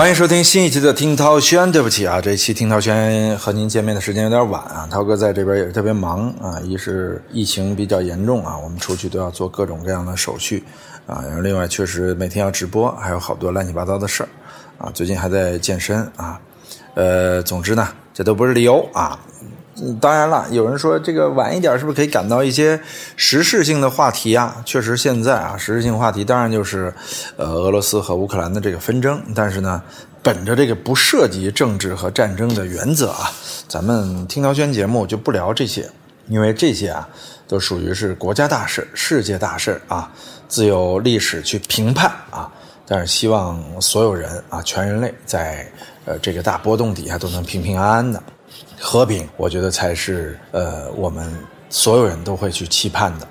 欢迎收听新一期的听涛轩。对不起啊，这一期听涛轩和您见面的时间有点晚啊。涛哥在这边也是特别忙啊，一是疫情比较严重啊，我们出去都要做各种各样的手续啊。然后另外确实每天要直播，还有好多乱七八糟的事儿啊。最近还在健身啊。呃，总之呢，这都不是理由啊。当然了，有人说这个晚一点是不是可以赶到一些时事性的话题啊？确实，现在啊，时事性话题当然就是，呃，俄罗斯和乌克兰的这个纷争。但是呢，本着这个不涉及政治和战争的原则啊，咱们听涛轩节目就不聊这些，因为这些啊，都属于是国家大事、世界大事啊，自有历史去评判啊。但是希望所有人啊，全人类在呃这个大波动底下都能平平安安的。和平，我觉得才是呃我们所有人都会去期盼的，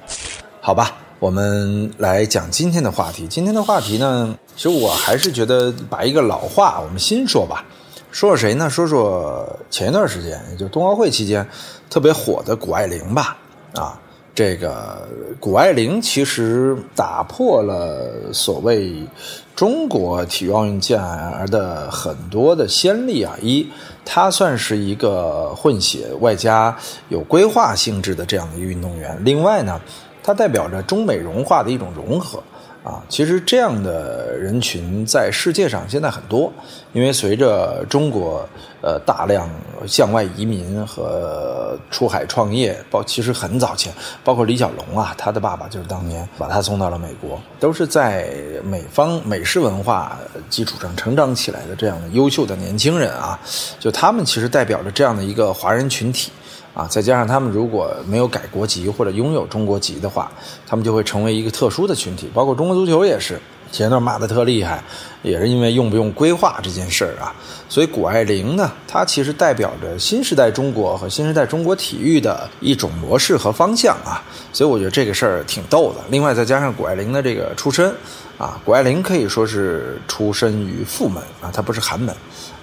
好吧？我们来讲今天的话题。今天的话题呢，其实我还是觉得把一个老话我们新说吧。说说谁呢？说说前一段时间，也就冬奥会期间特别火的谷爱凌吧。啊，这个谷爱凌其实打破了所谓中国体育奥运健儿的很多的先例啊。一她算是一个混血外加有规划性质的这样的一个运动员。另外呢，它代表着中美融化的一种融合啊。其实这样的人群在世界上现在很多，因为随着中国呃大量向外移民和出海创业，包其实很早前，包括李小龙啊，他的爸爸就是当年把他送到了美国，都是在美方美式文化基础上成长起来的这样的优秀的年轻人啊，就他们其实代表着这样的一个华人群体。啊，再加上他们如果没有改国籍或者拥有中国籍的话，他们就会成为一个特殊的群体。包括中国足球也是，前段骂的特厉害，也是因为用不用规划这件事儿啊。所以谷爱凌呢，她其实代表着新时代中国和新时代中国体育的一种模式和方向啊。所以我觉得这个事儿挺逗的。另外再加上谷爱凌的这个出身啊，谷爱凌可以说是出身于富门啊，她不是寒门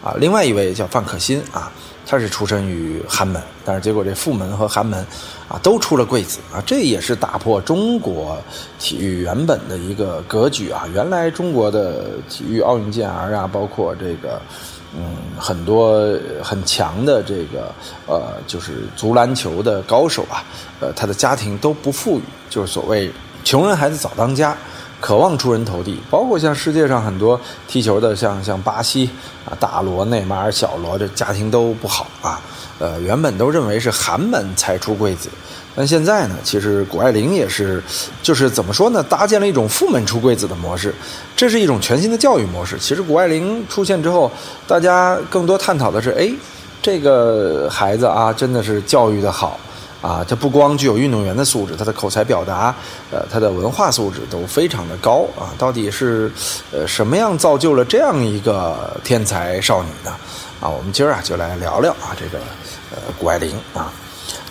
啊。另外一位叫范可新啊。他是出身于寒门，但是结果这富门和寒门，啊，都出了贵子啊，这也是打破中国体育原本的一个格局啊。原来中国的体育奥运健儿啊，包括这个，嗯，很多很强的这个呃，就是足篮球的高手啊，呃，他的家庭都不富裕，就是所谓穷人孩子早当家。渴望出人头地，包括像世界上很多踢球的，像像巴西啊，大罗、内马尔、小罗，这家庭都不好啊。呃，原本都认为是寒门才出贵子，但现在呢，其实谷爱凌也是，就是怎么说呢，搭建了一种富门出贵子的模式，这是一种全新的教育模式。其实谷爱凌出现之后，大家更多探讨的是，哎，这个孩子啊，真的是教育的好。啊，他不光具有运动员的素质，他的口才表达，呃，他的文化素质都非常的高啊。到底是，呃，什么样造就了这样一个天才少女呢？啊，我们今儿啊就来聊聊啊这个，呃，谷爱凌啊，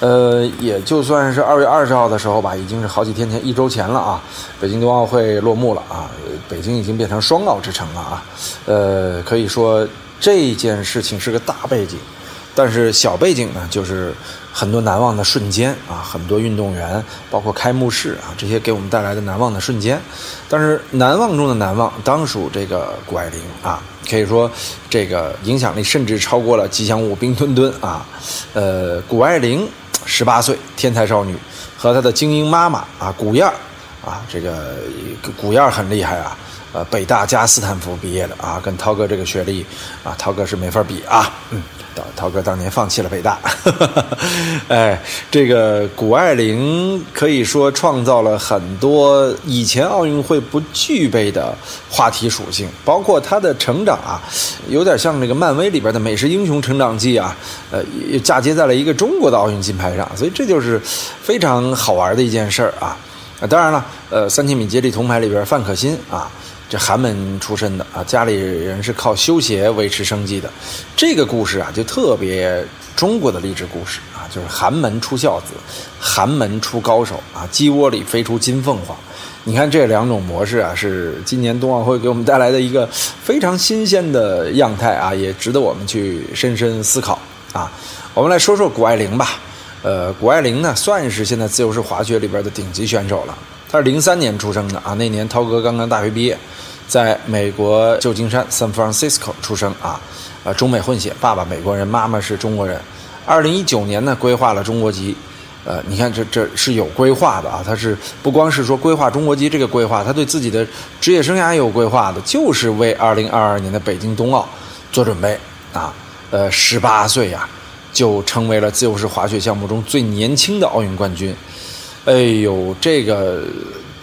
呃，也就算是二月二十号的时候吧，已经是好几天前，一周前了啊。北京冬奥会落幕了啊，北京已经变成双奥之城了啊。呃，可以说这件事情是个大背景，但是小背景呢就是。很多难忘的瞬间啊，很多运动员，包括开幕式啊，这些给我们带来的难忘的瞬间。但是难忘中的难忘，当属这个谷爱凌啊，可以说这个影响力甚至超过了吉祥物冰墩墩啊。呃，谷爱凌十八岁天才少女，和她的精英妈妈啊谷燕儿啊，这个谷燕儿很厉害啊，呃，北大加斯坦福毕业的啊，跟涛哥这个学历啊，涛哥是没法比啊，嗯。涛哥当年放弃了北大，哎，这个谷爱凌可以说创造了很多以前奥运会不具备的话题属性，包括她的成长啊，有点像这个漫威里边的美式英雄成长记啊，呃，嫁接在了一个中国的奥运金牌上，所以这就是非常好玩的一件事儿啊。啊，当然了，呃，三千米接力铜牌里边范可新啊。这寒门出身的啊，家里人是靠修鞋维持生计的，这个故事啊，就特别中国的励志故事啊，就是寒门出孝子，寒门出高手啊，鸡窝里飞出金凤凰。你看这两种模式啊，是今年冬奥会给我们带来的一个非常新鲜的样态啊，也值得我们去深深思考啊。我们来说说谷爱凌吧，呃，谷爱凌呢，算是现在自由式滑雪里边的顶级选手了。他是零三年出生的啊，那年涛哥刚刚大学毕业，在美国旧金山 San Francisco 出生啊，呃，中美混血，爸爸美国人，妈妈是中国人。二零一九年呢，规划了中国籍。呃，你看这这是有规划的啊，他是不光是说规划中国籍这个规划，他对自己的职业生涯也有规划的，就是为二零二二年的北京冬奥做准备啊。呃，十八岁呀，就成为了自由式滑雪项目中最年轻的奥运冠军。哎呦，这个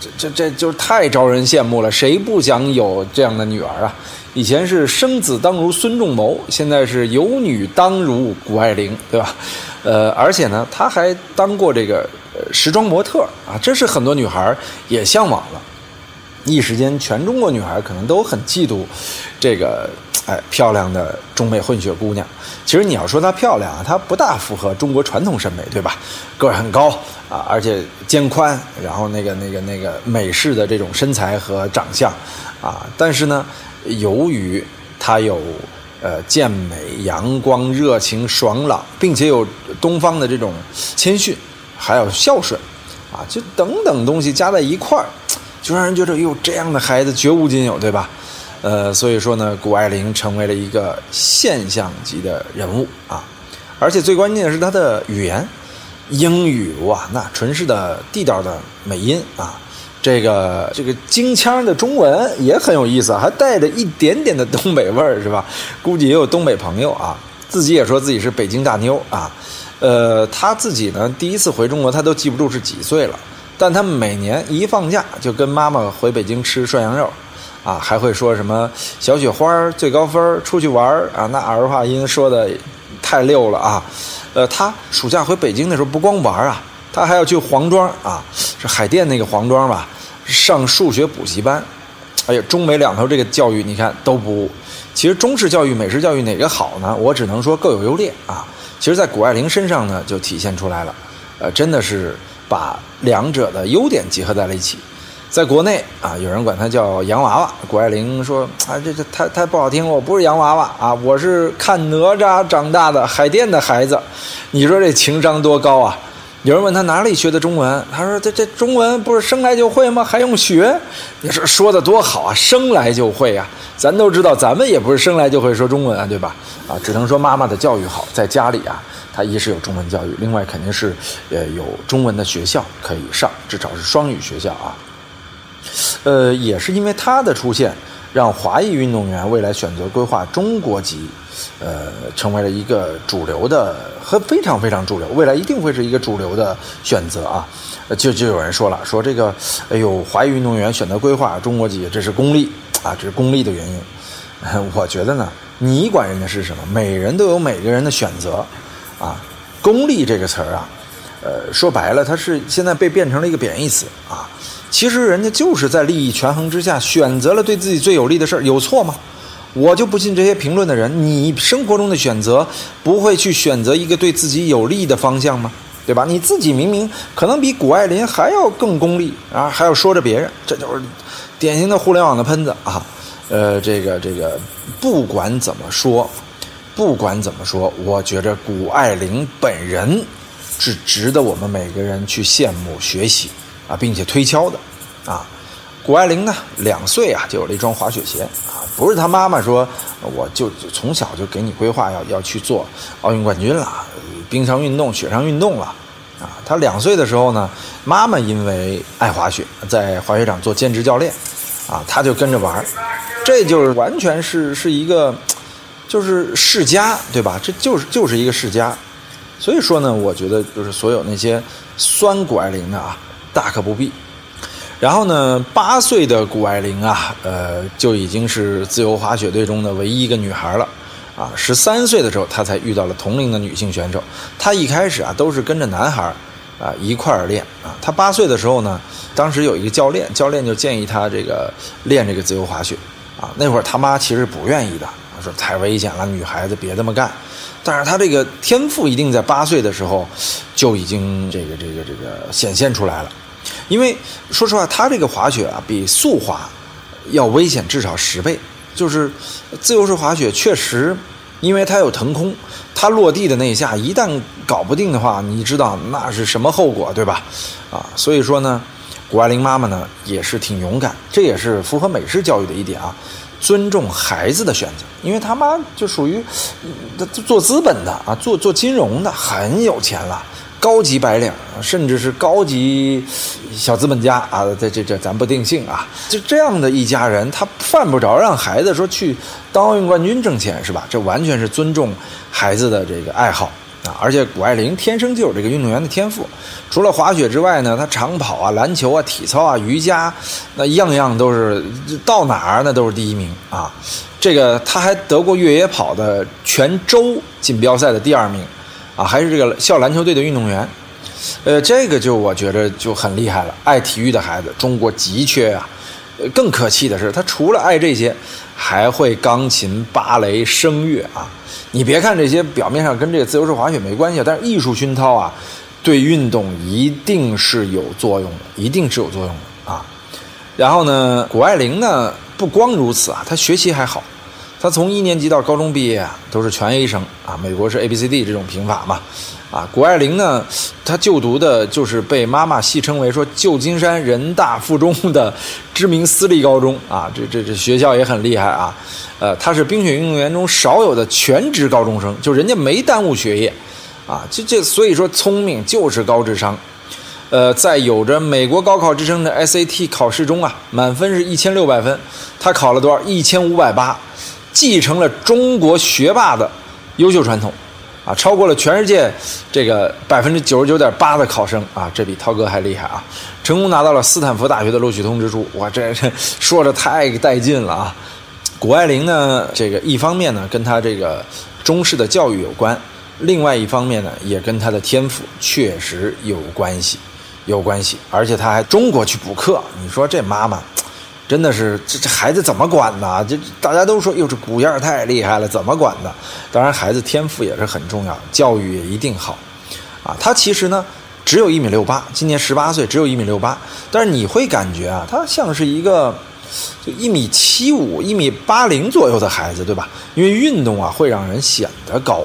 这这这就是太招人羡慕了，谁不想有这样的女儿啊？以前是生子当如孙仲谋，现在是有女当如谷爱凌，对吧？呃，而且呢，她还当过这个时装模特啊，这是很多女孩也向往了。一时间，全中国女孩可能都很嫉妒这个哎漂亮的中美混血姑娘。其实你要说她漂亮啊，她不大符合中国传统审美，对吧？个儿很高啊，而且肩宽，然后那个那个那个美式的这种身材和长相啊。但是呢，由于她有呃健美、阳光、热情、爽朗，并且有东方的这种谦逊，还有孝顺啊，就等等东西加在一块儿。就让人觉得哟，这样的孩子绝无仅有，对吧？呃，所以说呢，谷爱凌成为了一个现象级的人物啊！而且最关键的是她的语言，英语哇，那纯是的地道的美音啊！这个这个京腔的中文也很有意思，还带着一点点的东北味儿，是吧？估计也有东北朋友啊，自己也说自己是北京大妞啊。呃，她自己呢，第一次回中国，她都记不住是几岁了。但他们每年一放假就跟妈妈回北京吃涮羊肉，啊，还会说什么小雪花最高分出去玩啊，那儿化音说的太溜了啊。呃，他暑假回北京的时候不光玩啊，他还要去黄庄啊，是海淀那个黄庄吧，上数学补习班。哎呀，中美两头这个教育你看都不，其实中式教育、美式教育哪个好呢？我只能说各有优劣啊。其实，在谷爱凌身上呢就体现出来了，呃，真的是。把两者的优点结合在了一起，在国内啊，有人管他叫洋娃娃。谷爱凌说：“啊，这这太太不好听，我不是洋娃娃啊，我是看哪吒长大的海淀的孩子。”你说这情商多高啊？有人问他哪里学的中文，他说：“这这中文不是生来就会吗？还用学？”你说说的多好啊，生来就会啊！咱都知道，咱们也不是生来就会说中文啊，对吧？啊，只能说妈妈的教育好，在家里啊。他一是有中文教育，另外肯定是，呃，有中文的学校可以上，至少是双语学校啊。呃，也是因为他的出现，让华裔运动员未来选择规划中国籍，呃，成为了一个主流的和非常非常主流，未来一定会是一个主流的选择啊。就就有人说了，说这个，哎呦，华裔运动员选择规划中国籍，这是功利啊，这是功利的原因。我觉得呢，你管人家是什么？每人都有每个人的选择。啊，功利这个词儿啊，呃，说白了，它是现在被变成了一个贬义词啊。其实人家就是在利益权衡之下选择了对自己最有利的事儿，有错吗？我就不信这些评论的人，你生活中的选择不会去选择一个对自己有利的方向吗？对吧？你自己明明可能比谷爱凌还要更功利啊，还要说着别人，这就是典型的互联网的喷子啊。呃，这个这个，不管怎么说。不管怎么说，我觉着谷爱凌本人是值得我们每个人去羡慕、学习啊，并且推敲的啊。谷爱凌呢，两岁啊就有了一双滑雪鞋啊，不是她妈妈说我就从小就给你规划要要去做奥运冠军了，冰上运动、雪上运动了啊。她两岁的时候呢，妈妈因为爱滑雪，在滑雪场做兼职教练啊，她就跟着玩这就是完全是是一个。就是世家，对吧？这就是就是一个世家，所以说呢，我觉得就是所有那些酸谷爱凌的啊，大可不必。然后呢，八岁的谷爱凌啊，呃，就已经是自由滑雪队中的唯一一个女孩了啊。十三岁的时候，她才遇到了同龄的女性选手。她一开始啊，都是跟着男孩啊一块儿练啊。她八岁的时候呢，当时有一个教练，教练就建议她这个练这个自由滑雪啊。那会儿他妈其实不愿意的。说太危险了，女孩子别这么干。但是她这个天赋一定在八岁的时候就已经这个这个这个显现出来了。因为说实话，他这个滑雪啊，比速滑要危险至少十倍。就是自由式滑雪确实，因为它有腾空，它落地的那一下一旦搞不定的话，你知道那是什么后果，对吧？啊，所以说呢，谷爱凌妈妈呢也是挺勇敢，这也是符合美式教育的一点啊，尊重孩子的选择，因为他妈就属于做资本的啊，做做金融的，很有钱了。高级白领，甚至是高级小资本家啊，这这这咱不定性啊，就这样的一家人，他犯不着让孩子说去当奥运冠军挣钱，是吧？这完全是尊重孩子的这个爱好啊！而且谷爱凌天生就有这个运动员的天赋，除了滑雪之外呢，他长跑啊、篮球啊、体操啊、瑜伽，那样样都是到哪儿那都是第一名啊！这个他还得过越野跑的全州锦标赛的第二名。啊，还是这个校篮球队的运动员，呃，这个就我觉得就很厉害了。爱体育的孩子，中国急缺啊。更可气的是，他除了爱这些，还会钢琴、芭蕾、声乐啊。你别看这些表面上跟这个自由式滑雪没关系，但是艺术熏陶啊，对运动一定是有作用的，一定是有作用的啊。然后呢，谷爱凌呢，不光如此啊，她学习还好。他从一年级到高中毕业啊，都是全 A 生啊。美国是 A B C D 这种评法嘛，啊，谷爱凌呢，她就读的就是被妈妈戏称为说旧金山人大附中的知名私立高中啊。这这这学校也很厉害啊。呃，她是冰雪运动员中少有的全职高中生，就人家没耽误学业啊。这这所以说聪明就是高智商。呃，在有着美国高考之称的 SAT 考试中啊，满分是一千六百分，他考了多少？一千五百八。继承了中国学霸的优秀传统，啊，超过了全世界这个百分之九十九点八的考生啊，这比涛哥还厉害啊！成功拿到了斯坦福大学的录取通知书，哇，这这 说着太带劲了啊！谷爱凌呢，这个一方面呢跟她这个中式的教育有关，另外一方面呢也跟她的天赋确实有关系，有关系，而且他还中国去补课，你说这妈妈。真的是这这孩子怎么管呢？这大家都说哟，这古燕太厉害了，怎么管的？当然，孩子天赋也是很重要，教育也一定好，啊，他其实呢只有一米六八，今年十八岁，只有一米六八，但是你会感觉啊，他像是一个就一米七五、一米八零左右的孩子，对吧？因为运动啊会让人显得高，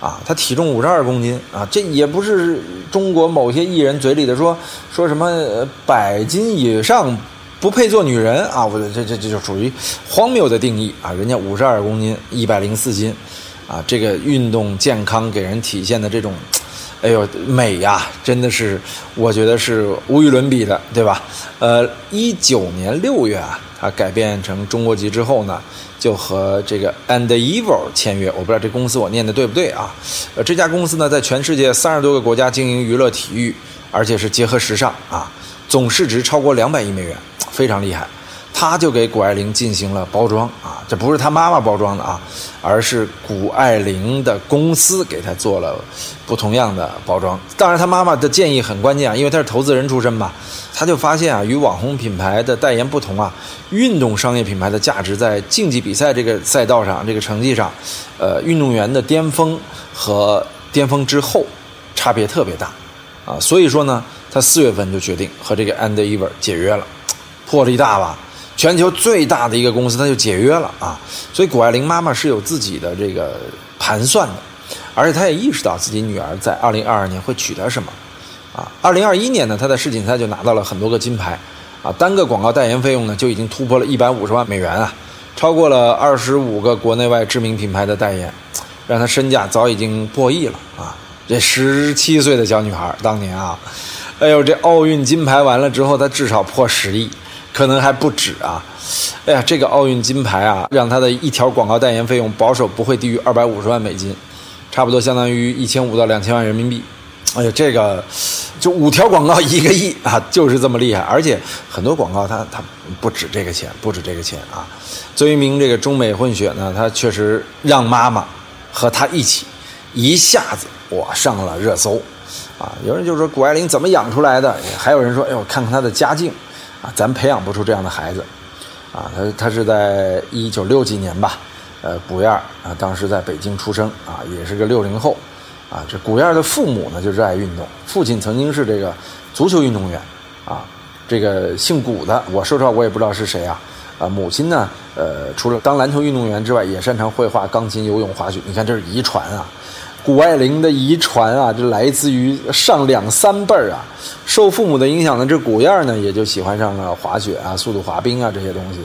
啊，他体重五十二公斤啊，这也不是中国某些艺人嘴里的说说什么百斤以上。不配做女人啊！我这这这就属于荒谬的定义啊！人家五十二公斤，一百零四斤，啊，这个运动健康给人体现的这种，哎呦美呀，真的是我觉得是无与伦比的，对吧？呃，一九年六月啊，他改变成中国籍之后呢，就和这个 And Evil 签约。我不知道这公司我念的对不对啊？呃，这家公司呢，在全世界三十多个国家经营娱乐体育，而且是结合时尚啊，总市值超过两百亿美元。非常厉害，他就给谷爱凌进行了包装啊，这不是他妈妈包装的啊，而是谷爱凌的公司给他做了不同样的包装。当然，他妈妈的建议很关键啊，因为他是投资人出身嘛，他就发现啊，与网红品牌的代言不同啊，运动商业品牌的价值在竞技比赛这个赛道上，这个成绩上，呃，运动员的巅峰和巅峰之后差别特别大啊，所以说呢，他四月份就决定和这个 And Ever 解约了。魄力大吧？全球最大的一个公司，他就解约了啊！所以谷爱凌妈妈是有自己的这个盘算的，而且她也意识到自己女儿在二零二二年会取得什么啊！二零二一年呢，她在世锦赛就拿到了很多个金牌啊，单个广告代言费用呢就已经突破了一百五十万美元啊，超过了二十五个国内外知名品牌的代言，让她身价早已经破亿了啊！这十七岁的小女孩当年啊，哎呦，这奥运金牌完了之后，她至少破十亿。可能还不止啊！哎呀，这个奥运金牌啊，让他的一条广告代言费用保守不会低于二百五十万美金，差不多相当于一千五到两千万人民币。哎呀，这个就五条广告一个亿啊，就是这么厉害！而且很多广告它它不止这个钱，不止这个钱啊。作为一名这个中美混血呢，他确实让妈妈和他一起一下子哇上了热搜啊！有人就说谷爱凌怎么养出来的？还有人说，哎呦，看看她的家境。啊，咱培养不出这样的孩子，啊，他他是在一九六几年吧，呃，古燕啊，当时在北京出生，啊，也是个六零后，啊，这古燕的父母呢就热爱运动，父亲曾经是这个足球运动员，啊，这个姓古的，我说实话我也不知道是谁啊，啊，母亲呢，呃，除了当篮球运动员之外，也擅长绘画、钢琴、游泳、滑雪，你看这是遗传啊。谷爱凌的遗传啊，这来自于上两三辈儿啊。受父母的影响呢，这古燕呢也就喜欢上了滑雪啊、速度滑冰啊这些东西。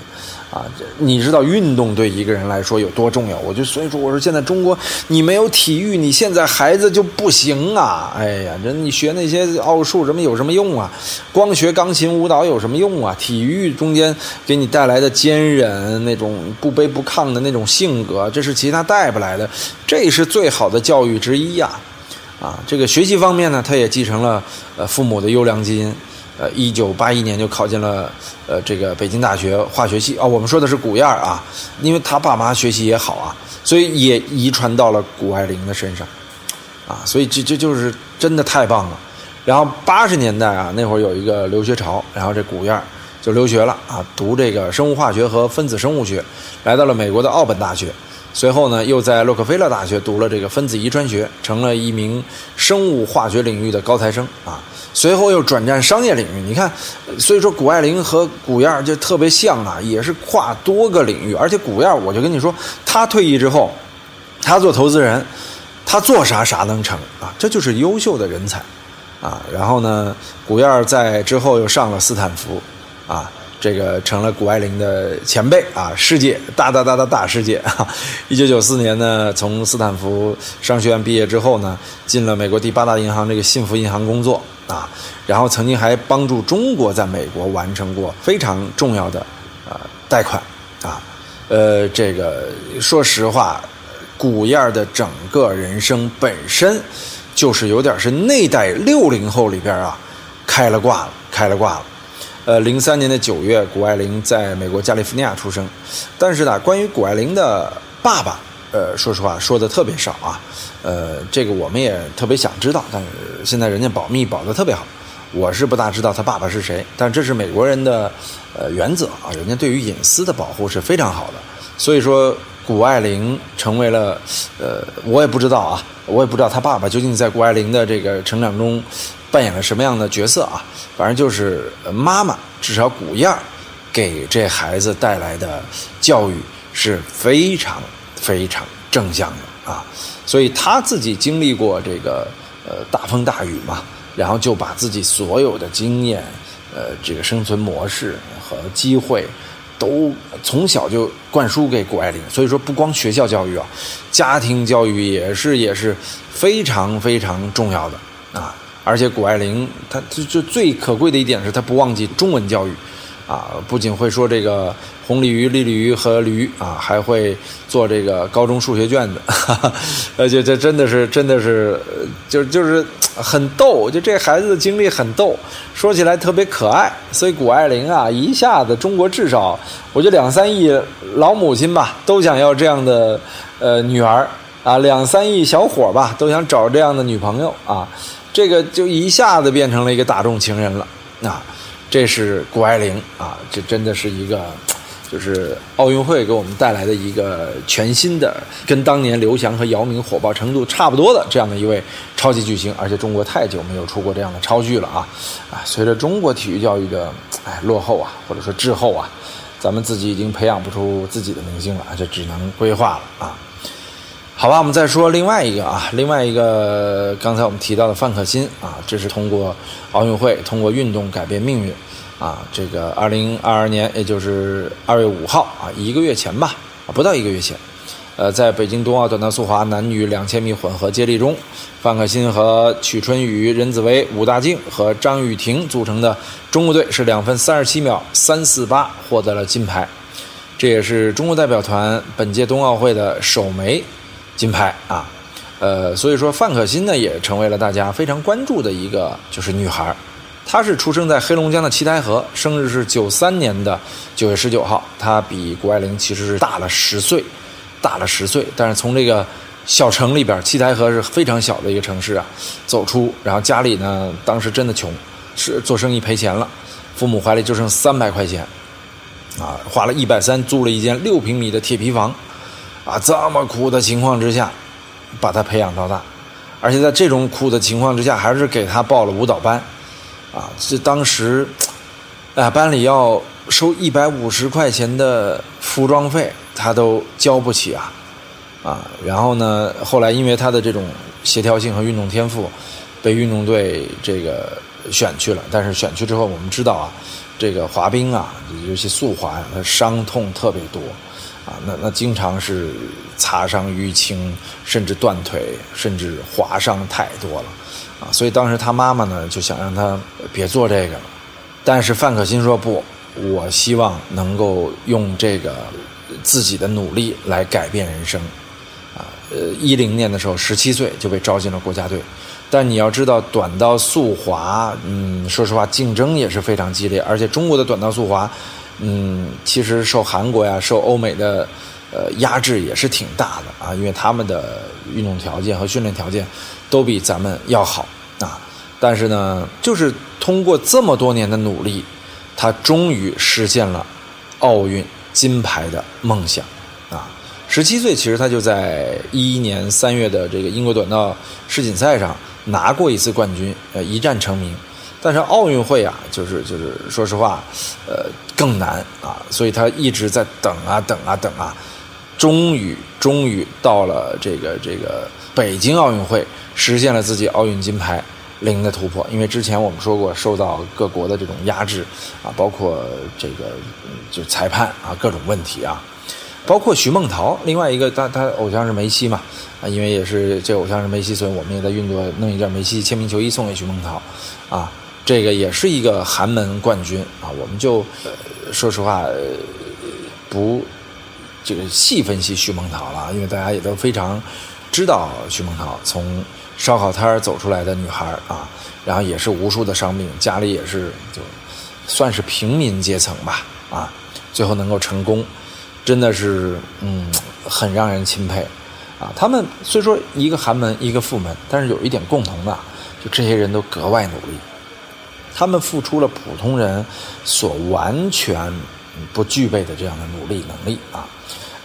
啊，这你知道运动对一个人来说有多重要？我就所以说，我说现在中国你没有体育，你现在孩子就不行啊！哎呀，这你学那些奥数什么有什么用啊？光学钢琴舞蹈有什么用啊？体育中间给你带来的坚韧，那种不卑不亢的那种性格，这是其他带不来的，这是最好的教育之一呀！啊，这个学习方面呢，他也继承了呃父母的优良基因。呃，一九八一年就考进了呃这个北京大学化学系啊。我们说的是古燕啊，因为他爸妈学习也好啊，所以也遗传到了谷爱凌的身上，啊，所以这这就是真的太棒了。然后八十年代啊，那会儿有一个留学潮，然后这古燕就留学了啊，读这个生物化学和分子生物学，来到了美国的奥本大学。随后呢，又在洛克菲勒大学读了这个分子遗传学，成了一名生物化学领域的高材生啊。随后又转战商业领域，你看，所以说谷爱凌和古燕儿就特别像啊，也是跨多个领域。而且古燕儿，我就跟你说，他退役之后，他做投资人，他做啥啥能成啊，这就是优秀的人才啊。然后呢，古燕儿在之后又上了斯坦福啊。这个成了谷爱凌的前辈啊，世界大大大大大世界啊！一九九四年呢，从斯坦福商学院毕业之后呢，进了美国第八大银行这个幸福银行工作啊，然后曾经还帮助中国在美国完成过非常重要的啊贷款啊，呃，这个说实话，古燕的整个人生本身就是有点是那代六零后里边啊开了挂了，开了挂了。呃，零三年的九月，谷爱凌在美国加利福尼亚出生。但是呢，关于谷爱凌的爸爸，呃，说实话说的特别少啊。呃，这个我们也特别想知道，但是现在人家保密保的特别好，我是不大知道他爸爸是谁。但这是美国人的呃原则啊，人家对于隐私的保护是非常好的。所以说，谷爱凌成为了呃，我也不知道啊，我也不知道他爸爸究竟在谷爱凌的这个成长中。扮演了什么样的角色啊？反正就是妈妈，至少古燕给这孩子带来的教育是非常非常正向的啊。所以他自己经历过这个呃大风大雨嘛，然后就把自己所有的经验、呃这个生存模式和机会，都从小就灌输给谷爱凌。所以说，不光学校教育啊，家庭教育也是也是非常非常重要的啊。而且谷爱凌，她就就最可贵的一点是，她不忘记中文教育，啊，不仅会说这个红鲤鱼、绿鲤鱼和驴啊，还会做这个高中数学卷子，而且这真的是真的是，就就是很逗，就这孩子的经历很逗，说起来特别可爱。所以谷爱凌啊，一下子中国至少我觉得两三亿老母亲吧，都想要这样的呃女儿啊，两三亿小伙吧，都想找这样的女朋友啊。这个就一下子变成了一个大众情人了，啊，这是谷爱凌啊，这真的是一个，就是奥运会给我们带来的一个全新的，跟当年刘翔和姚明火爆程度差不多的这样的一位超级巨星，而且中国太久没有出过这样的超巨了啊，啊，随着中国体育教育的哎落后啊，或者说滞后啊，咱们自己已经培养不出自己的明星了，这只能规划了啊。好吧，我们再说另外一个啊，另外一个刚才我们提到的范可新啊，这是通过奥运会、通过运动改变命运啊。这个二零二二年，也就是二月五号啊，一个月前吧，啊，不到一个月前，呃，在北京冬奥短道速滑男女两千米混合接力中，范可新和曲春雨、任子威、武大靖和张雨婷组成的中国队是两分三十七秒三四八获得了金牌，这也是中国代表团本届冬奥会的首枚。金牌啊，呃，所以说范可新呢也成为了大家非常关注的一个就是女孩她是出生在黑龙江的七台河，生日是九三年的九月十九号。她比谷爱凌其实是大了十岁，大了十岁。但是从这个小城里边，七台河是非常小的一个城市啊，走出，然后家里呢当时真的穷，是做生意赔钱了，父母怀里就剩三百块钱，啊，花了一百三租了一间六平米的铁皮房。啊，这么苦的情况之下，把他培养到大，而且在这种苦的情况之下，还是给他报了舞蹈班，啊，这当时，啊，班里要收一百五十块钱的服装费，他都交不起啊，啊，然后呢，后来因为他的这种协调性和运动天赋，被运动队这个选去了。但是选去之后，我们知道啊，这个滑冰啊，尤其速滑，伤痛特别多啊，那那经常是擦伤淤青，甚至断腿，甚至划伤太多了啊。所以当时他妈妈呢就想让他别做这个了，但是范可新说不，我希望能够用这个自己的努力来改变人生。啊呃，一零年的时候，十七岁就被招进了国家队，但你要知道，短道速滑，嗯，说实话，竞争也是非常激烈，而且中国的短道速滑，嗯，其实受韩国呀、受欧美的呃压制也是挺大的啊，因为他们的运动条件和训练条件都比咱们要好啊。但是呢，就是通过这么多年的努力，他终于实现了奥运金牌的梦想啊。十七岁，其实他就在一一年三月的这个英国短道世锦赛上拿过一次冠军，呃，一战成名。但是奥运会啊，就是就是说实话，呃，更难啊，所以他一直在等啊等啊等啊，终于终于到了这个这个北京奥运会，实现了自己奥运金牌零的突破。因为之前我们说过，受到各国的这种压制啊，包括这个就裁判啊各种问题啊。包括徐梦桃，另外一个他他偶像是梅西嘛，啊，因为也是这偶像是梅西，所以我们也在运作弄一件梅西签名球衣送给徐梦桃，啊，这个也是一个寒门冠军啊，我们就呃说实话呃不这个细分析徐梦桃了，因为大家也都非常知道徐梦桃从烧烤摊儿走出来的女孩啊，然后也是无数的伤病，家里也是就算是平民阶层吧，啊，最后能够成功。真的是，嗯，很让人钦佩，啊，他们虽说一个寒门，一个富门，但是有一点共同的，就这些人都格外努力，他们付出了普通人所完全不具备的这样的努力能力啊，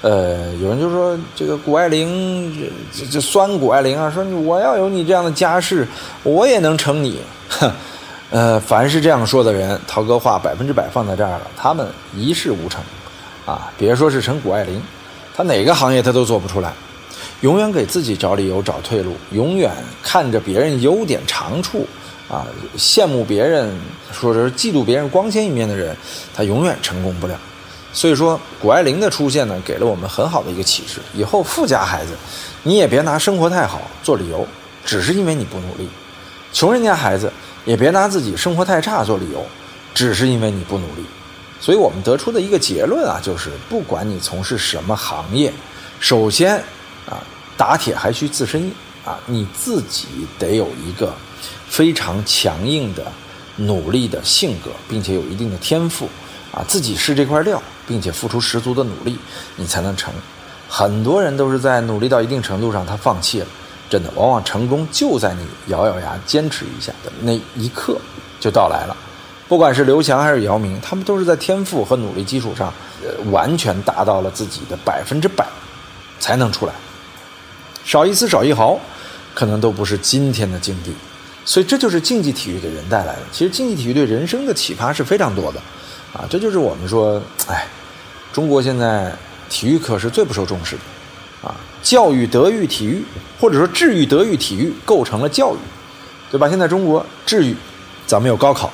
呃，有人就说这个谷爱凌，这这酸谷爱凌啊，说我要有你这样的家世，我也能成你，哼，呃，凡是这样说的人，涛哥话百分之百放在这儿了，他们一事无成。啊，别说是成谷爱凌，他哪个行业他都做不出来，永远给自己找理由、找退路，永远看着别人优点长处，啊，羡慕别人，说是嫉妒别人光鲜一面的人，他永远成功不了。所以说，谷爱凌的出现呢，给了我们很好的一个启示：以后富家孩子，你也别拿生活太好做理由，只是因为你不努力；穷人家孩子也别拿自己生活太差做理由，只是因为你不努力。所以我们得出的一个结论啊，就是不管你从事什么行业，首先啊，打铁还需自身硬啊，你自己得有一个非常强硬的、努力的性格，并且有一定的天赋啊，自己是这块料，并且付出十足的努力，你才能成。很多人都是在努力到一定程度上，他放弃了，真的，往往成功就在你咬咬牙坚持一下的那一刻就到来了。不管是刘翔还是姚明，他们都是在天赋和努力基础上，呃，完全达到了自己的百分之百，才能出来。少一丝少一毫，可能都不是今天的境地。所以这就是竞技体育给人带来的。其实竞技体育对人生的启发是非常多的，啊，这就是我们说，哎，中国现在体育课是最不受重视的，啊，教育德育体育，或者说智育德育体育构成了教育，对吧？现在中国智育，咱们有高考。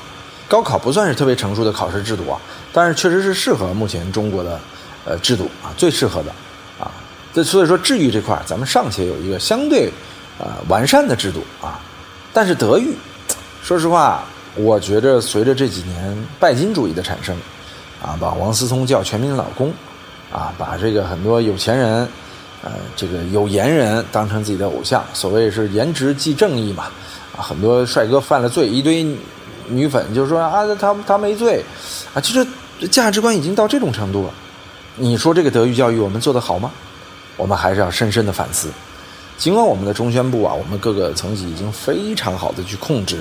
高考不算是特别成熟的考试制度啊，但是确实是适合目前中国的，呃，制度啊，最适合的，啊，这所以说智育这块咱们尚且有一个相对，呃，完善的制度啊，但是德育，说实话，我觉着随着这几年拜金主义的产生，啊，把王思聪叫全民老公，啊，把这个很多有钱人，呃，这个有颜人当成自己的偶像，所谓是颜值即正义嘛，啊，很多帅哥犯了罪，一堆。女粉就说啊，他他没罪，啊，其实价值观已经到这种程度了。你说这个德育教育我们做得好吗？我们还是要深深的反思。尽管我们的中宣部啊，我们各个层级已经非常好的去控制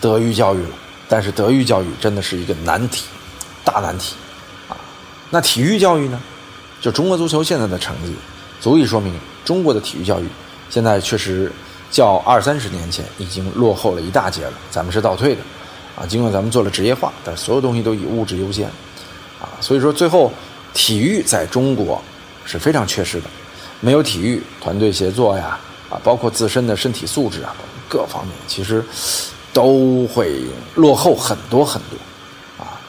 德育教育了，但是德育教育真的是一个难题，大难题啊。那体育教育呢？就中国足球现在的成绩，足以说明中国的体育教育现在确实较二三十年前已经落后了一大截了，咱们是倒退的。啊，尽管咱们做了职业化，但所有东西都以物质优先，啊，所以说最后体育在中国是非常缺失的，没有体育团队协作呀，啊，包括自身的身体素质啊，各方面其实都会落后很多很多啊。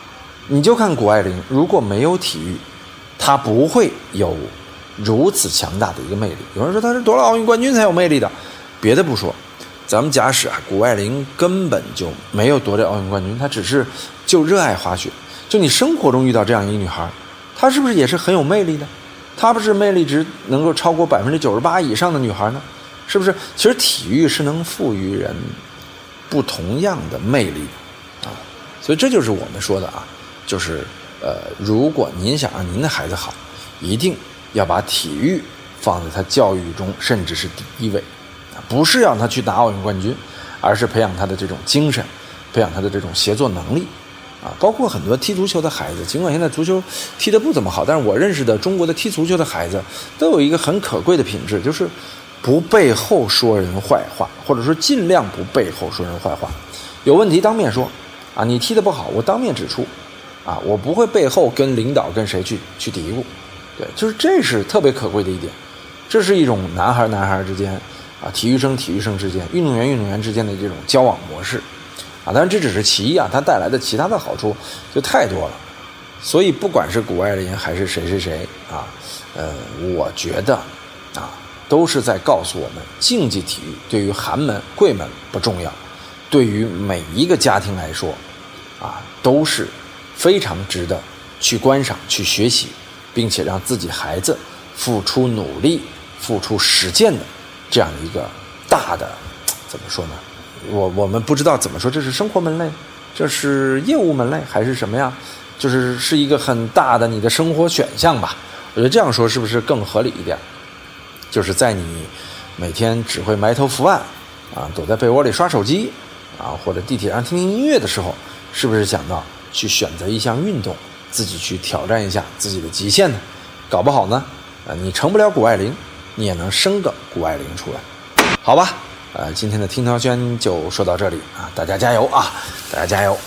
你就看谷爱凌，如果没有体育，她不会有如此强大的一个魅力。有人说她是夺了奥运冠军才有魅力的，别的不说，咱们假使啊，谷爱凌根本就没有夺这奥运冠军，她只是就热爱滑雪。就你生活中遇到这样一个女孩，她是不是也是很有魅力的？她不是魅力值能够超过百分之九十八以上的女孩呢？是不是？其实体育是能赋予人不同样的魅力啊！所以这就是我们说的啊，就是呃，如果您想让您的孩子好，一定要把体育放在他教育中，甚至是第一位！不是让他去拿奥运冠军，而是培养他的这种精神，培养他的这种协作能力。啊，包括很多踢足球的孩子，尽管现在足球踢得不怎么好，但是我认识的中国的踢足球的孩子都有一个很可贵的品质，就是不背后说人坏话，或者说尽量不背后说人坏话。有问题当面说，啊，你踢得不好，我当面指出，啊，我不会背后跟领导跟谁去去嘀咕，对，就是这是特别可贵的一点，这是一种男孩男孩之间，啊，体育生体育生之间，运动员运动员之间的这种交往模式。当然这只是其一啊，它带来的其他的好处就太多了。所以不管是谷爱凌还是谁谁谁啊，呃，我觉得啊，都是在告诉我们，竞技体育对于寒门贵门不重要，对于每一个家庭来说，啊，都是非常值得去观赏、去学习，并且让自己孩子付出努力、付出实践的这样一个大的，怎么说呢？我我们不知道怎么说，这是生活门类，这是业务门类，还是什么呀？就是是一个很大的你的生活选项吧。我觉得这样说是不是更合理一点？就是在你每天只会埋头伏案啊，躲在被窝里刷手机啊，或者地铁上听听音乐的时候，是不是想到去选择一项运动，自己去挑战一下自己的极限呢？搞不好呢，啊，你成不了谷爱凌，你也能生个谷爱凌出来，好吧？呃，今天的听涛轩就说到这里啊，大家加油啊，大家加油。